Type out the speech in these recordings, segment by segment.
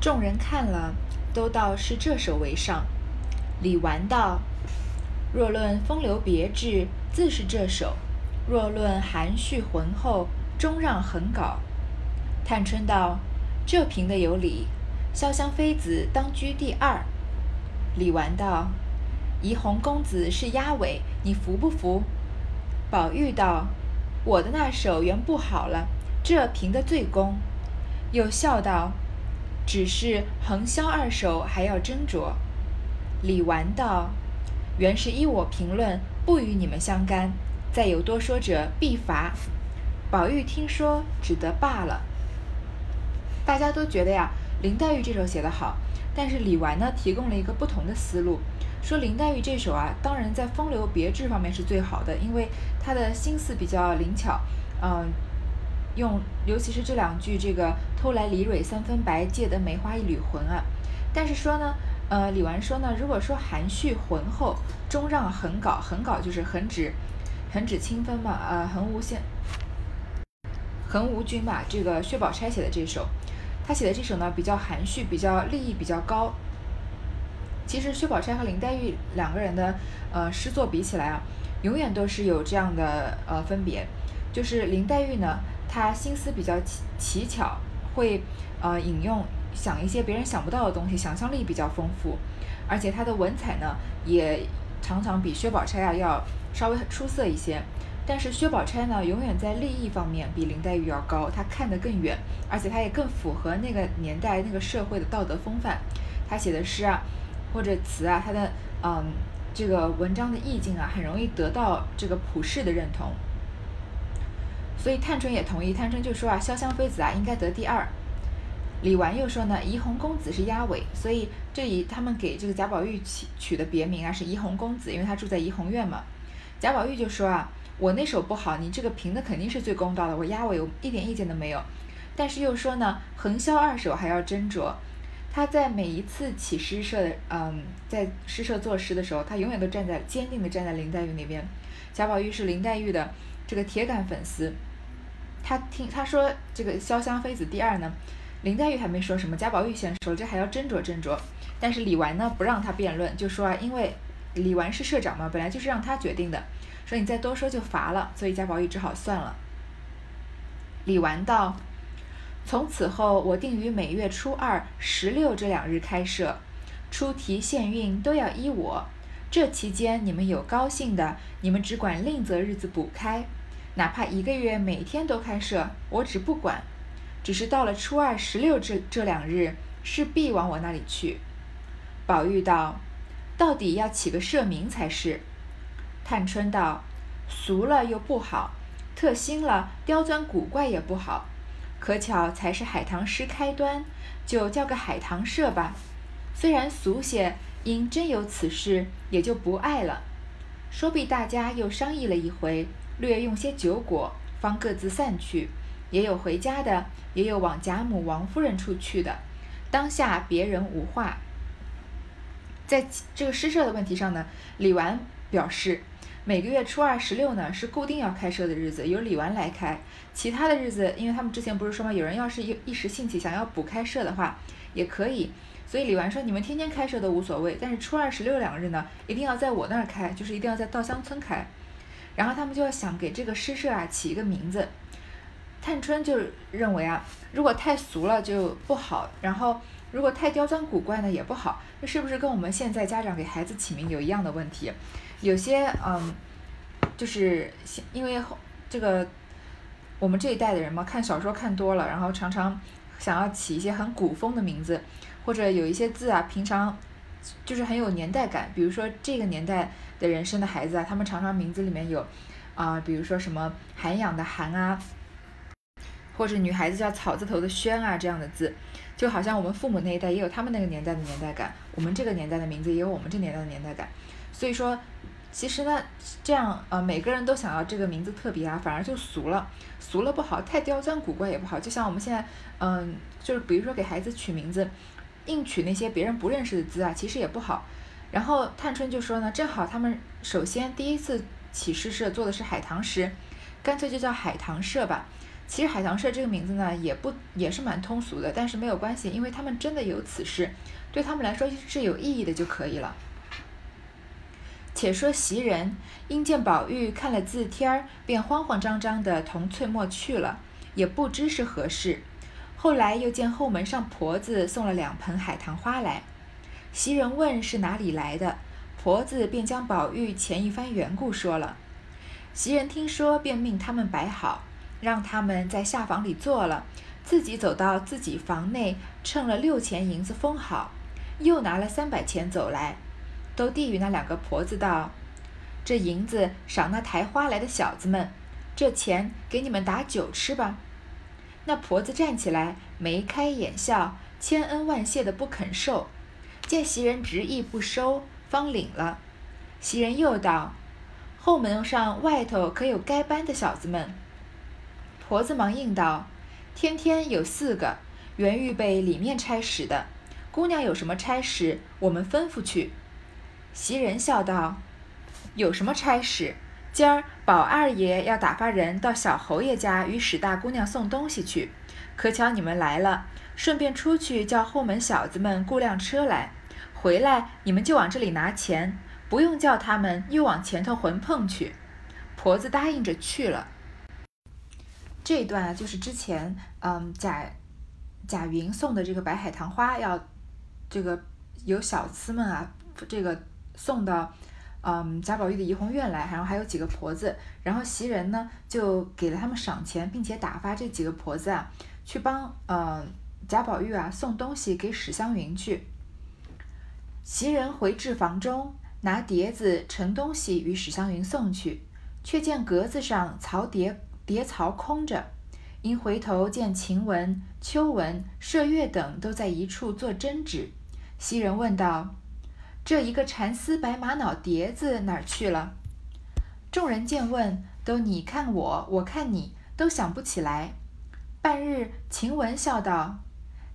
众人看了，都道是这首为上。李纨道：“若论风流别致，自是这首；若论含蓄浑厚，终让横稿。”探春道：“这评的有理，潇湘妃子当居第二。”李纨道：“怡红公子是压尾，你服不服？”宝玉道：“我的那首原不好了，这评的最公。”又笑道。只是横销二首还要斟酌。李纨道：“原是依我评论，不与你们相干。再有多说者，必罚。”宝玉听说，只得罢了。大家都觉得呀，林黛玉这首写得好，但是李纨呢，提供了一个不同的思路，说林黛玉这首啊，当然在风流别致方面是最好的，因为她的心思比较灵巧，嗯。用，尤其是这两句，这个偷来梨蕊三分白，借得梅花一缕魂啊。但是说呢，呃，李纨说呢，如果说含蓄浑厚，终让横稿，横稿就是横指，横指清分嘛，呃，横无先，横无君嘛。这个薛宝钗写的这首，他写的这首呢，比较含蓄，比较立意比较高。其实薛宝钗和林黛玉两个人的呃诗作比起来啊，永远都是有这样的呃分别，就是林黛玉呢。他心思比较奇奇巧，会呃引用想一些别人想不到的东西，想象力比较丰富，而且他的文采呢也常常比薛宝钗啊要稍微出色一些。但是薛宝钗呢永远在立意方面比林黛玉要高，她看得更远，而且她也更符合那个年代那个社会的道德风范。她写的诗啊或者词啊，她的嗯这个文章的意境啊，很容易得到这个普世的认同。所以探春也同意，探春就说啊，潇湘妃子啊应该得第二。李纨又说呢，怡红公子是压尾，所以这一他们给这个贾宝玉起取的别名啊是怡红公子，因为他住在怡红院嘛。贾宝玉就说啊，我那首不好，你这个评的肯定是最公道的，我压尾我一点意见都没有。但是又说呢，横销二首还要斟酌。他在每一次起诗社的，嗯，在诗社作诗的时候，他永远都站在坚定的站在林黛玉那边。贾宝玉是林黛玉的这个铁杆粉丝。他听他说这个潇湘妃子第二呢，林黛玉还没说什么，贾宝玉先说，这还要斟酌斟酌。但是李纨呢不让他辩论，就说啊，因为李纨是社长嘛，本来就是让他决定的，说你再多说就罚了，所以贾宝玉只好算了。李纨道：“从此后我定于每月初二、十六这两日开设，出题限韵都要依我。这期间你们有高兴的，你们只管另择日子补开。”哪怕一个月每天都开设，我只不管，只是到了初二、十六这这两日，势必往我那里去。宝玉道：“到底要起个社名才是。”探春道：“俗了又不好，特新了刁钻古怪也不好。可巧才是海棠诗开端，就叫个海棠社吧。虽然俗些，因真有此事，也就不爱了。说必大家又商议了一回。”略用些酒果，方各自散去。也有回家的，也有往贾母、王夫人处去的。当下别人无话。在这个诗社的问题上呢，李纨表示，每个月初二、十六呢是固定要开设的日子，由李纨来开。其他的日子，因为他们之前不是说吗？有人要是一一时兴起想要补开设的话，也可以。所以李纨说，你们天天开设都无所谓，但是初二、十六两日呢，一定要在我那儿开，就是一定要在稻香村开。然后他们就要想给这个诗社啊起一个名字，探春就认为啊，如果太俗了就不好，然后如果太刁钻古怪呢也不好，这是不是跟我们现在家长给孩子起名有一样的问题？有些嗯，就是因为这个我们这一代的人嘛，看小说看多了，然后常常想要起一些很古风的名字，或者有一些字啊，平常就是很有年代感，比如说这个年代。的人生的孩子啊，他们常常名字里面有，啊，比如说什么涵养的涵啊，或者女孩子叫草字头的轩啊这样的字，就好像我们父母那一代也有他们那个年代的年代感，我们这个年代的名字也有我们这年代的年代感。所以说，其实呢，这样呃每个人都想要这个名字特别啊，反而就俗了，俗了不好，太刁钻古怪也不好。就像我们现在，嗯，就是比如说给孩子取名字，硬取那些别人不认识的字啊，其实也不好。然后探春就说呢，正好他们首先第一次起诗社做的是海棠诗，干脆就叫海棠社吧。其实海棠社这个名字呢，也不也是蛮通俗的，但是没有关系，因为他们真的有此事，对他们来说是有意义的就可以了。且说袭人因见宝玉看了字帖儿，便慌慌张张的同翠墨去了，也不知是何事。后来又见后门上婆子送了两盆海棠花来，袭人问是哪里来的，婆子便将宝玉前一番缘故说了。袭人听说，便命他们摆好，让他们在下房里坐了，自己走到自己房内，称了六钱银子封好，又拿了三百钱走来。都递与那两个婆子道：“这银子赏那抬花来的小子们，这钱给你们打酒吃吧。”那婆子站起来，眉开眼笑，千恩万谢的不肯受。见袭人执意不收，方领了。袭人又道：“后门上外头可有该班的小子们？”婆子忙应道：“天天有四个，原预备里面差使的。姑娘有什么差使，我们吩咐去。”袭人笑道：“有什么差使？今儿宝二爷要打发人到小侯爷家与史大姑娘送东西去，可巧你们来了，顺便出去叫后门小子们雇辆车来，回来你们就往这里拿钱，不用叫他们又往前头混碰去。”婆子答应着去了。这段啊，就是之前嗯贾贾云送的这个白海棠花，要这个有小厮们啊，这个。送到，嗯，贾宝玉的怡红院来，然后还有几个婆子，然后袭人呢就给了他们赏钱，并且打发这几个婆子啊去帮，呃，贾宝玉啊送东西给史湘云去。袭人回至房中，拿碟子盛东西与史湘云送去，却见格子上槽碟碟槽空着，因回头见晴雯、秋雯、麝月等都在一处做针纸，袭人问道。这一个蚕丝白玛瑙碟子哪儿去了？众人见问，都你看我，我看你，都想不起来。半日，晴雯笑道：“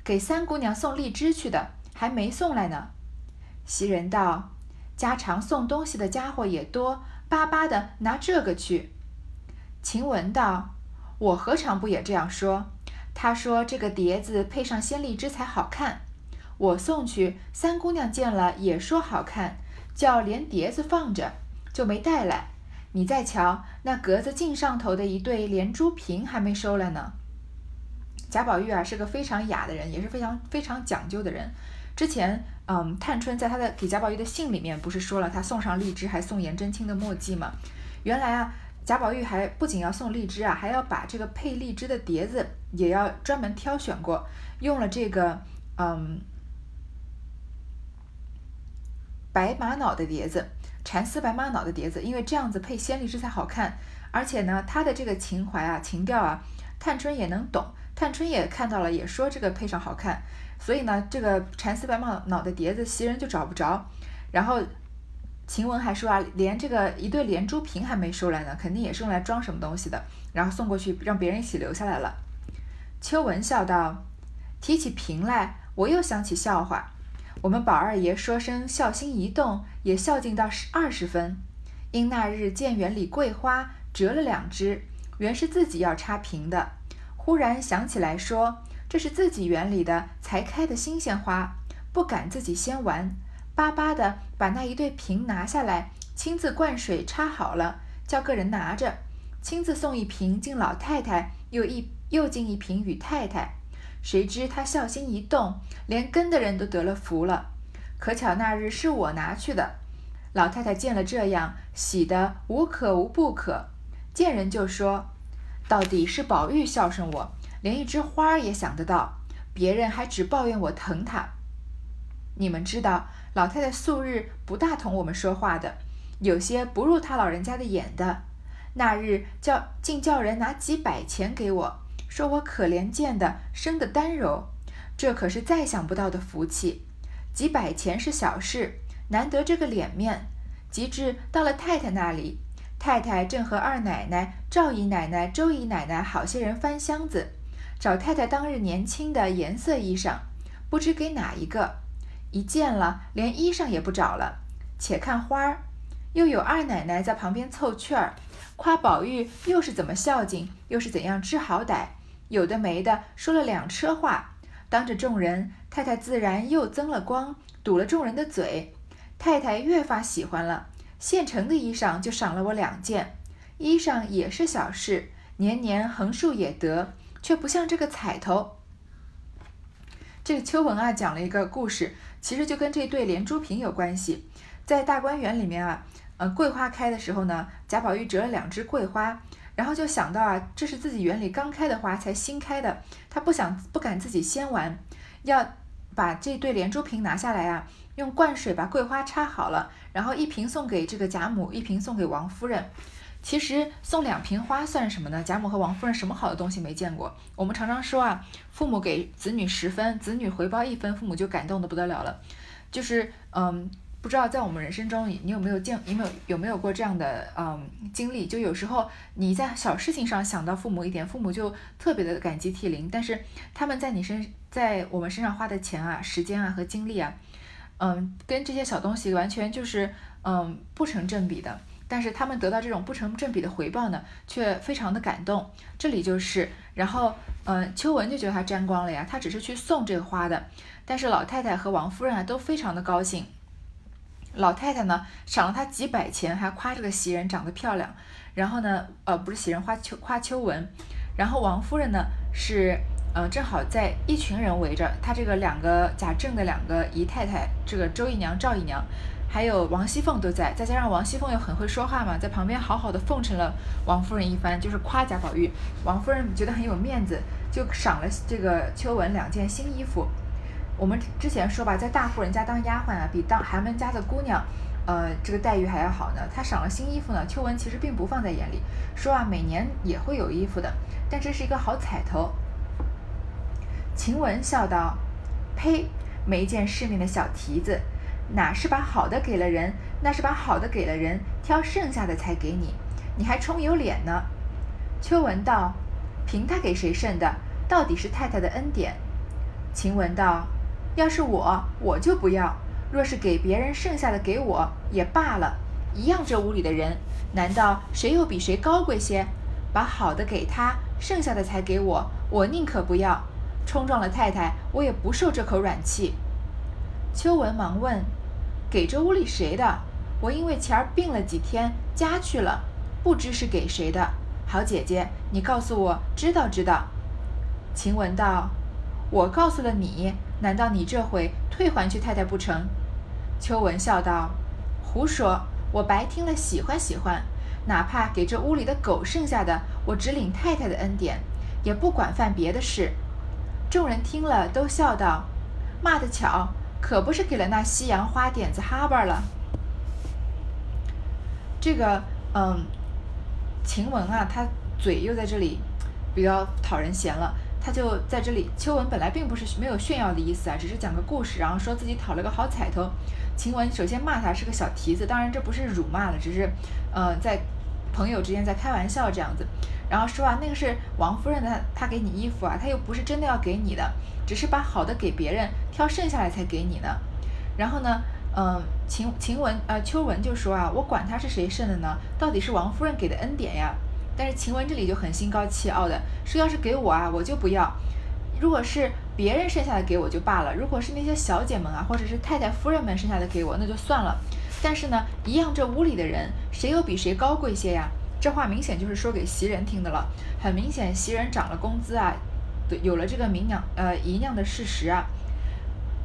给三姑娘送荔枝去的，还没送来呢。”袭人道：“家常送东西的家伙也多，巴巴的拿这个去。”晴雯道：“我何尝不也这样说？他说这个碟子配上鲜荔枝才好看。”我送去，三姑娘见了也说好看，叫连碟子放着，就没带来。你再瞧那格子镜上头的一对连珠瓶还没收来呢。贾宝玉啊是个非常雅的人，也是非常非常讲究的人。之前，嗯，探春在他的给贾宝玉的信里面不是说了他送上荔枝，还送颜真卿的墨迹吗？原来啊，贾宝玉还不仅要送荔枝啊，还要把这个配荔枝的碟子也要专门挑选过，用了这个，嗯。白玛瑙的碟子，蚕丝白玛瑙的碟子，因为这样子配鲜荔枝才好看。而且呢，他的这个情怀啊、情调啊，探春也能懂。探春也看到了，也说这个配上好看。所以呢，这个蚕丝白玛瑙的碟子，袭人就找不着。然后晴雯还说啊，连这个一对连珠瓶还没收来呢，肯定也是用来装什么东西的。然后送过去，让别人一起留下来了。秋文笑道：“提起瓶来，我又想起笑话。”我们宝二爷说声孝心一动，也孝敬到十二十分。因那日见园里桂花折了两枝，原是自己要插瓶的，忽然想起来说这是自己园里的才开的新鲜花，不敢自己先玩，巴巴的把那一对瓶拿下来，亲自灌水插好了，叫个人拿着，亲自送一瓶敬老太太，又一又敬一瓶与太太。谁知他孝心一动，连跟的人都得了福了。可巧那日是我拿去的，老太太见了这样，喜得无可无不可，见人就说：“到底是宝玉孝顺我，连一枝花也想得到，别人还只抱怨我疼他。你们知道，老太太素日不大同我们说话的，有些不入他老人家的眼的。那日叫竟叫人拿几百钱给我。”说我可怜见的，生的单柔，这可是再想不到的福气。几百钱是小事，难得这个脸面。及至到了太太那里，太太正和二奶奶、赵姨奶奶、周姨奶奶好些人翻箱子，找太太当日年轻的颜色衣裳，不知给哪一个。一见了，连衣裳也不找了，且看花儿，又有二奶奶在旁边凑趣儿，夸宝玉又是怎么孝敬，又是怎样知好歹，有的没的说了两车话，当着众人，太太自然又增了光，堵了众人的嘴。太太越发喜欢了，现成的衣裳就赏了我两件，衣裳也是小事，年年横竖也得，却不像这个彩头。这个秋文啊，讲了一个故事，其实就跟这对连珠瓶有关系。在大观园里面啊，呃，桂花开的时候呢，贾宝玉折了两枝桂花，然后就想到啊，这是自己园里刚开的花，才新开的，他不想不敢自己先玩，要把这对连珠瓶拿下来啊。用灌水把桂花插好了，然后一瓶送给这个贾母，一瓶送给王夫人。其实送两瓶花算什么呢？贾母和王夫人什么好的东西没见过？我们常常说啊，父母给子女十分，子女回报一分，父母就感动的不得了了。就是嗯，不知道在我们人生中，你有没有见，有没有有没有过这样的嗯经历？就有时候你在小事情上想到父母一点，父母就特别的感激涕零，但是他们在你身，在我们身上花的钱啊、时间啊和精力啊。嗯，跟这些小东西完全就是嗯不成正比的，但是他们得到这种不成正比的回报呢，却非常的感动。这里就是，然后嗯，秋文就觉得他沾光了呀，他只是去送这个花的，但是老太太和王夫人啊都非常的高兴。老太太呢赏了他几百钱，还夸这个袭人长得漂亮，然后呢，呃，不是袭人夸秋夸秋文，然后王夫人呢是。嗯，正好在一群人围着她，这个两个贾政的两个姨太太，这个周姨娘、赵姨娘，还有王熙凤都在，再加上王熙凤又很会说话嘛，在旁边好好的奉承了王夫人一番，就是夸贾宝玉。王夫人觉得很有面子，就赏了这个秋文两件新衣服。我们之前说吧，在大户人家当丫鬟啊，比当寒门家的姑娘，呃，这个待遇还要好呢。她赏了新衣服呢，秋文其实并不放在眼里，说啊，每年也会有衣服的，但这是一个好彩头。晴雯笑道：“呸！没见世面的小蹄子，哪是把好的给了人，那是把好的给了人，挑剩下的才给你，你还充有脸呢？”秋文道：“凭他给谁剩的，到底是太太的恩典。”晴雯道：“要是我，我就不要；若是给别人剩下的给我也罢了，一样。这屋里的人，难道谁又比谁高贵些？把好的给他，剩下的才给我，我宁可不要。”冲撞了太太，我也不受这口软气。秋文忙问：“给这屋里谁的？我因为前儿病了几天，家去了，不知是给谁的。好姐姐，你告诉我，知道知道。”晴雯道：“我告诉了你，难道你这回退还去太太不成？”秋文笑道：“胡说！我白听了，喜欢喜欢，哪怕给这屋里的狗剩下的，我只领太太的恩典，也不管犯别的事。”众人听了，都笑道：“骂得巧，可不是给了那西洋花点子哈巴了。”这个，嗯，晴雯啊，她嘴又在这里比较讨人嫌了。她就在这里，秋文本来并不是没有炫耀的意思啊，只是讲个故事，然后说自己讨了个好彩头。晴雯首先骂他是个小蹄子，当然这不是辱骂了，只是，呃，在朋友之间在开玩笑这样子。然后说啊，那个是王夫人的，她给你衣服啊，她又不是真的要给你的，只是把好的给别人，挑剩下来才给你呢。然后呢，嗯，晴晴雯呃秋文就说啊，我管他是谁剩的呢，到底是王夫人给的恩典呀。但是晴雯这里就很心高气傲的说，要是给我啊，我就不要；如果是别人剩下的给我就罢了，如果是那些小姐们啊，或者是太太夫人们剩下的给我，那就算了。但是呢，一样这屋里的人，谁又比谁高贵些呀？这话明显就是说给袭人听的了，很明显袭人涨了工资啊，有了这个名娘呃姨娘的事实啊，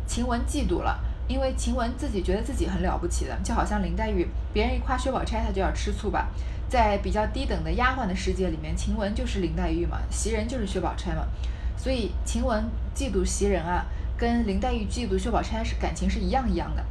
晴雯嫉妒了，因为晴雯自己觉得自己很了不起的，就好像林黛玉，别人一夸薛宝钗，她就要吃醋吧，在比较低等的丫鬟的世界里面，晴雯就是林黛玉嘛，袭人就是薛宝钗嘛，所以晴雯嫉妒袭人啊，跟林黛玉嫉妒薛宝钗是感情是一样一样的，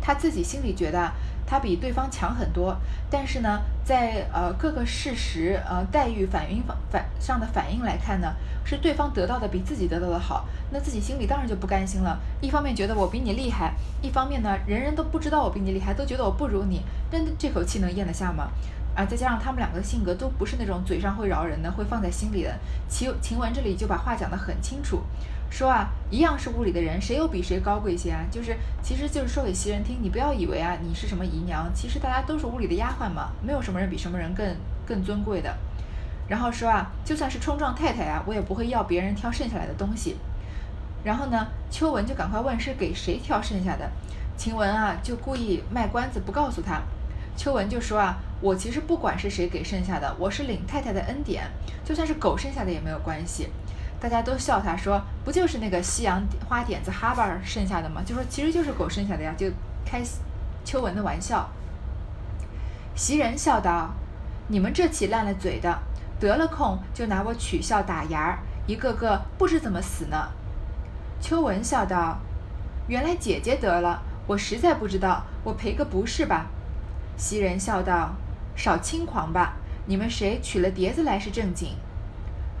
她自己心里觉得。她比对方强很多，但是呢，在呃各个事实呃黛玉反应反上的反应来看呢，是对方得到的比自己得到的好，那自己心里当然就不甘心了。一方面觉得我比你厉害，一方面呢，人人都不知道我比你厉害，都觉得我不如你，那这口气能咽得下吗？啊，再加上他们两个性格都不是那种嘴上会饶人的，会放在心里的。晴晴雯这里就把话讲得很清楚，说啊，一样是屋里的人，谁又比谁高贵些啊？就是其实就是说给袭人听，你不要以为啊你是什么姨娘，其实大家都是屋里的丫鬟嘛，没有什么人比什么人更更尊贵的。然后说啊，就算是冲撞太太啊，我也不会要别人挑剩下来的东西。然后呢，秋文就赶快问是给谁挑剩下的，晴雯啊就故意卖关子不告诉他。秋文就说啊，我其实不管是谁给剩下的，我是领太太的恩典，就算是狗剩下的也没有关系。大家都笑他说，不就是那个西洋花点子哈巴剩下的吗？就说其实就是狗剩下的呀，就开秋文的玩笑。袭人笑道：“你们这起烂了嘴的。”得了空就拿我取笑打牙儿，一个个不知怎么死呢。秋文笑道：“原来姐姐得了，我实在不知道，我赔个不是吧？”袭人笑道：“少轻狂吧，你们谁取了碟子来是正经。”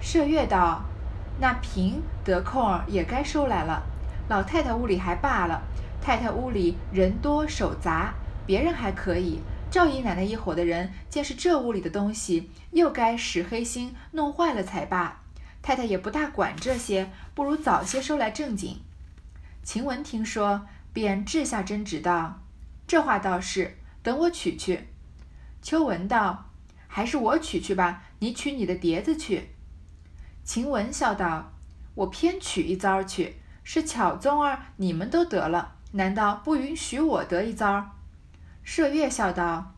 麝月道：“那瓶得空儿也该收来了。老太太屋里还罢了，太太屋里人多手杂，别人还可以。”赵姨奶奶一伙的人见是这屋里的东西，又该使黑心弄坏了才罢。太太也不大管这些，不如早些收来正经。晴雯听说，便掷下针指道：“这话倒是，等我取去。”秋文道：“还是我取去吧，你取你的碟子去。”晴雯笑道：“我偏取一遭去，是巧宗儿你们都得了，难道不允许我得一遭？”麝月笑道：“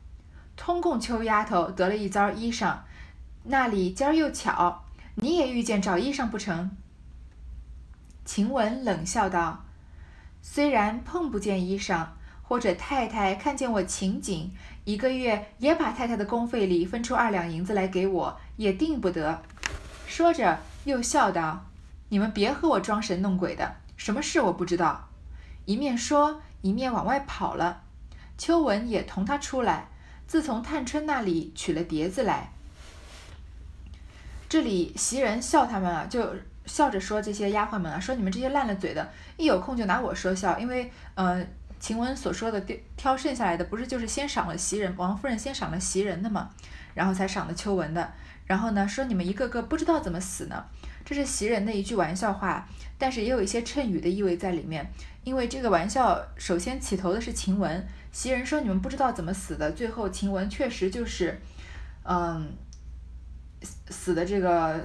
通共秋丫头得了一遭衣裳，那里今儿又巧，你也遇见找衣裳不成？”晴雯冷笑道：“虽然碰不见衣裳，或者太太看见我勤谨，一个月也把太太的工费里分出二两银子来给我，也定不得。”说着又笑道：“你们别和我装神弄鬼的，什么事我不知道。”一面说，一面往外跑了。秋文也同他出来，自从探春那里取了碟子来。这里袭人笑他们啊，就笑着说这些丫鬟们啊，说你们这些烂了嘴的，一有空就拿我说笑。因为，呃，晴雯所说的挑剩下来的，不是就是先赏了袭人，王夫人先赏了袭人的嘛，然后才赏的秋文的。然后呢，说你们一个个不知道怎么死呢？这是袭人的一句玩笑话，但是也有一些衬语的意味在里面。因为这个玩笑首先起头的是晴雯。袭人说：“你们不知道怎么死的。”最后，晴雯确实就是，嗯，死死的这个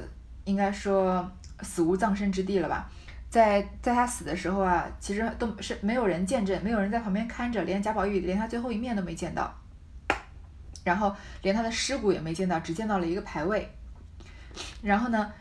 应该说死无葬身之地了吧？在在他死的时候啊，其实都是没有人见证，没有人在旁边看着，连贾宝玉连他最后一面都没见到，然后连他的尸骨也没见到，只见到了一个牌位。然后呢，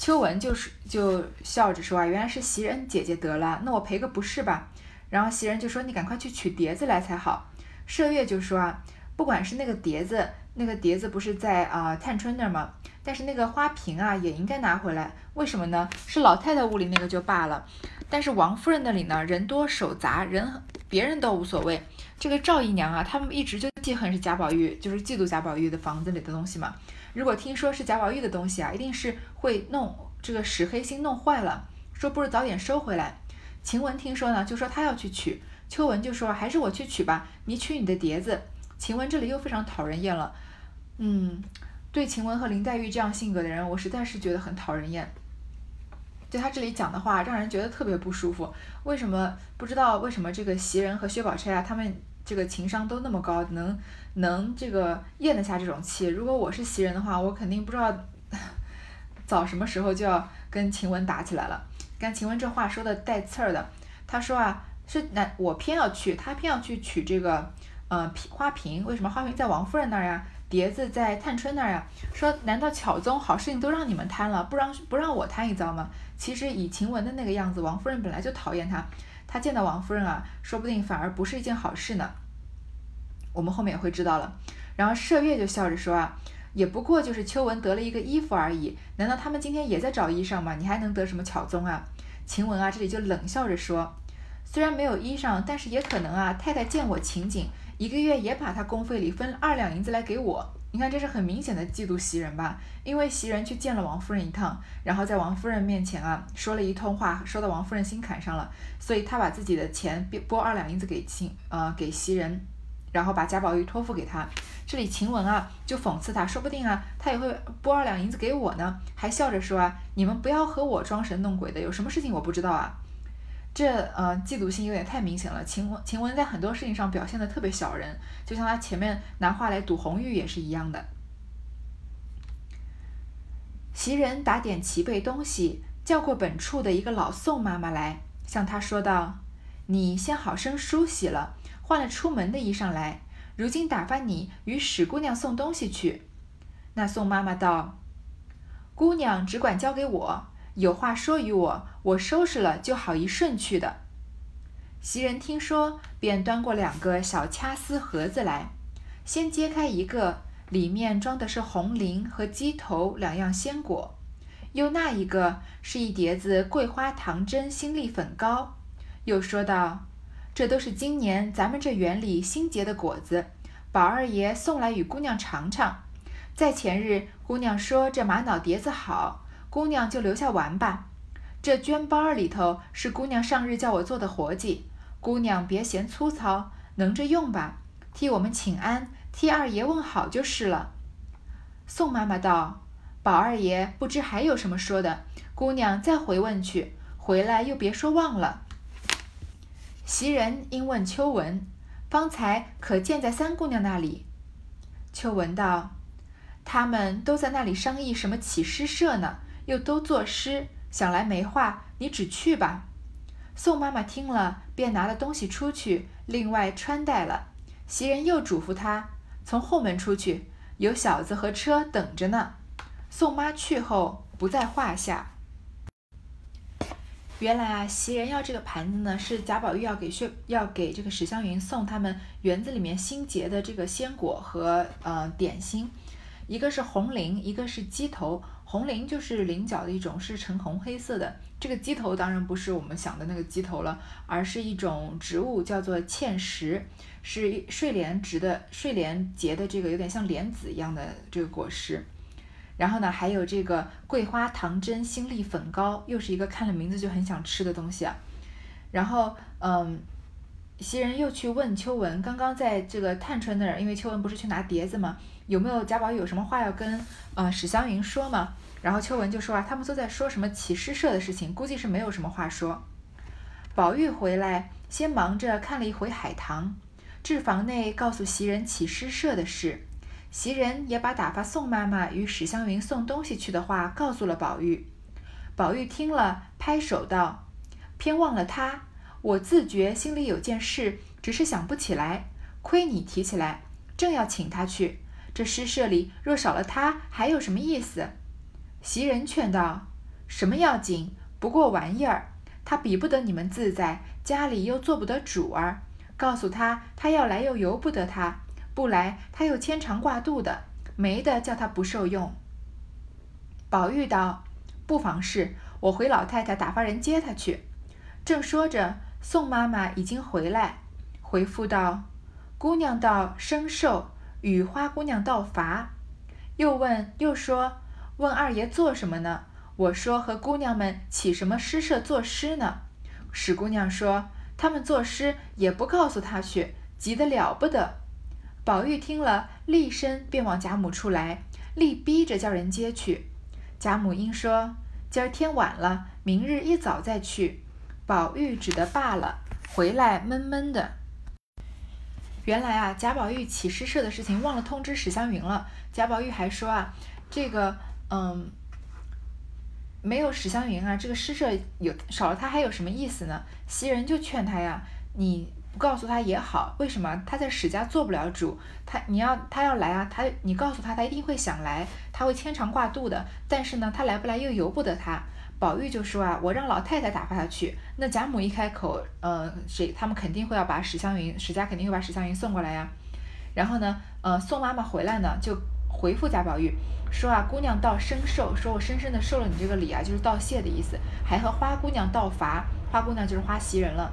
秋文就是就笑着说：“啊，原来是袭人姐姐得了，那我赔个不是吧？”然后袭人就说：“你赶快去取碟子来才好。”麝月就说：“啊，不管是那个碟子，那个碟子不是在啊探春那儿吗？但是那个花瓶啊也应该拿回来。为什么呢？是老太太屋里那个就罢了，但是王夫人那里呢，人多手杂，人别人都无所谓。这个赵姨娘啊，他们一直就记恨是贾宝玉，就是嫉妒贾宝玉的房子里的东西嘛。如果听说是贾宝玉的东西啊，一定是会弄这个使黑心弄坏了，说不如早点收回来。”晴雯听说呢，就说她要去取。秋文就说：“还是我去取吧，你取你的碟子。”晴雯这里又非常讨人厌了。嗯，对晴雯和林黛玉这样性格的人，我实在是觉得很讨人厌。就他这里讲的话，让人觉得特别不舒服。为什么不知道为什么这个袭人和薛宝钗啊，他们这个情商都那么高，能能这个咽得下这种气？如果我是袭人的话，我肯定不知道 早什么时候就要跟晴雯打起来了。看晴雯这话说的带刺儿的，她说啊，是那我偏要去，她偏要去取这个，呃，花瓶。为什么花瓶在王夫人那儿呀？碟子在探春那儿呀？说难道巧宗好事情都让你们贪了，不让不让我贪一遭吗？其实以晴雯的那个样子，王夫人本来就讨厌她，她见到王夫人啊，说不定反而不是一件好事呢。我们后面也会知道了。然后麝月就笑着说啊。也不过就是秋文得了一个衣服而已，难道他们今天也在找衣裳吗？你还能得什么巧宗啊？晴雯啊，这里就冷笑着说，虽然没有衣裳，但是也可能啊，太太见我情景，一个月也把她工费里分二两银子来给我。你看这是很明显的嫉妒袭人吧？因为袭人去见了王夫人一趟，然后在王夫人面前啊说了一通话，说到王夫人心坎上了，所以他把自己的钱拨二两银子给秦呃给袭人，然后把贾宝玉托付给他。这里晴雯啊就讽刺他，说不定啊他也会拨二两银子给我呢，还笑着说啊，你们不要和我装神弄鬼的，有什么事情我不知道啊？这呃嫉妒心有点太明显了。晴雯晴雯在很多事情上表现的特别小人，就像他前面拿话来堵红玉也是一样的。袭人打点齐备东西，叫过本处的一个老宋妈妈来，向她说道：“你先好生梳洗了，换了出门的衣裳来。如今打发你与史姑娘送东西去。”那宋妈妈道：“姑娘只管交给我，有话说与我，我收拾了就好一顺去的。”袭人听说，便端过两个小掐丝盒子来，先揭开一个。里面装的是红菱和鸡头两样鲜果，又那一个是一碟子桂花糖针新粒粉糕。又说道：“这都是今年咱们这园里新结的果子，宝二爷送来与姑娘尝尝。在前日，姑娘说这玛瑙碟子好，姑娘就留下玩吧。这绢包里头是姑娘上日叫我做的活计，姑娘别嫌粗糙，能着用吧，替我们请安。”替二爷问好就是了。宋妈妈道：“宝二爷不知还有什么说的，姑娘再回问去，回来又别说忘了。”袭人应问秋文：“方才可见在三姑娘那里？”秋文道：“他们都在那里商议什么起诗社呢，又都作诗，想来没话，你只去吧。”宋妈妈听了，便拿了东西出去，另外穿戴了。袭人又嘱咐她。从后门出去，有小子和车等着呢。宋妈去后不在话下。原来啊，袭人要这个盘子呢，是贾宝玉要给薛要给这个史湘云送他们园子里面新结的这个鲜果和呃点心，一个是红菱，一个是鸡头。红菱就是菱角的一种，是呈红黑色的。这个鸡头当然不是我们想的那个鸡头了，而是一种植物，叫做芡实，是睡莲植的睡莲结的这个有点像莲子一样的这个果实。然后呢，还有这个桂花糖针新粒粉糕，又是一个看了名字就很想吃的东西啊。然后，嗯。袭人又去问秋文，刚刚在这个探春那儿，因为秋文不是去拿碟子吗？有没有贾宝玉有什么话要跟呃史湘云说吗？然后秋文就说啊，他们都在说什么起诗社的事情，估计是没有什么话说。宝玉回来，先忙着看了一回海棠，至房内告诉袭人起诗社的事。袭人也把打发宋妈妈与史湘云送东西去的话告诉了宝玉。宝玉听了，拍手道：“偏忘了他。”我自觉心里有件事，只是想不起来。亏你提起来，正要请他去。这诗社里若少了他，还有什么意思？袭人劝道：“什么要紧？不过玩意儿。他比不得你们自在，家里又做不得主儿。告诉他，他要来又由不得他，不来他又牵肠挂肚的，没的叫他不受用。”宝玉道：“不妨事，我回老太太打发人接他去。”正说着。宋妈妈已经回来，回复道：“姑娘道生寿，与花姑娘道伐。”又问又说：“问二爷做什么呢？”我说：“和姑娘们起什么诗社作诗呢？”史姑娘说：“他们作诗也不告诉他去，急得了不得。”宝玉听了，厉声便往贾母处来，力逼着叫人接去。贾母因说：“今儿天晚了，明日一早再去。”宝玉只得罢了，回来闷闷的。原来啊，贾宝玉起诗社的事情忘了通知史湘云了。贾宝玉还说啊，这个嗯，没有史湘云啊，这个诗社有少了他还有什么意思呢？袭人就劝他呀，你不告诉他也好，为什么他在史家做不了主？他你要他要来啊，他你告诉他，他一定会想来，他会牵肠挂肚的。但是呢，他来不来又由不得他。宝玉就说啊，我让老太太打发他去。那贾母一开口，呃，谁他们肯定会要把史湘云，史家肯定会把史湘云送过来呀。然后呢，呃，宋妈妈回来呢，就回复贾宝玉说啊，姑娘道深受，说我深深的受了你这个礼啊，就是道谢的意思。还和花姑娘道罚，花姑娘就是花袭人了。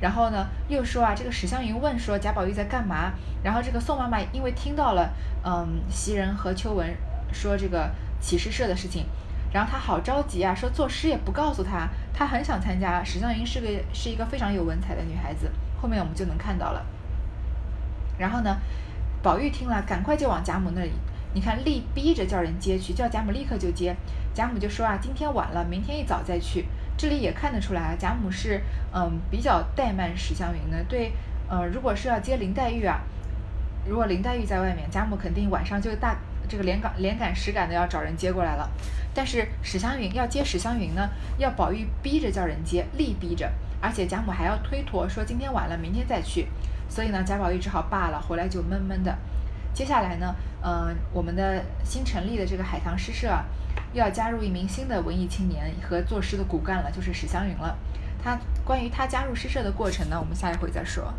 然后呢，又说啊，这个史湘云问说贾宝玉在干嘛？然后这个宋妈妈因为听到了，嗯，袭人和秋文说这个起诗社的事情。然后他好着急啊，说作诗也不告诉他，他很想参加。史湘云是个是一个非常有文采的女孩子，后面我们就能看到了。然后呢，宝玉听了，赶快就往贾母那里，你看力逼着叫人接去，叫贾母立刻就接。贾母就说啊，今天晚了，明天一早再去。这里也看得出来啊，贾母是嗯比较怠慢史湘云的。对，呃，如果是要接林黛玉啊，如果林黛玉在外面，贾母肯定晚上就大这个连赶连赶实赶的要找人接过来了。但是史湘云要接史湘云呢，要宝玉逼着叫人接，力逼着，而且贾母还要推脱说今天晚了，明天再去。所以呢，贾宝玉只好罢了，回来就闷闷的。接下来呢，嗯，我们的新成立的这个海棠诗社啊，又要加入一名新的文艺青年和作诗的骨干了，就是史湘云了。他关于他加入诗社的过程呢，我们下一回再说。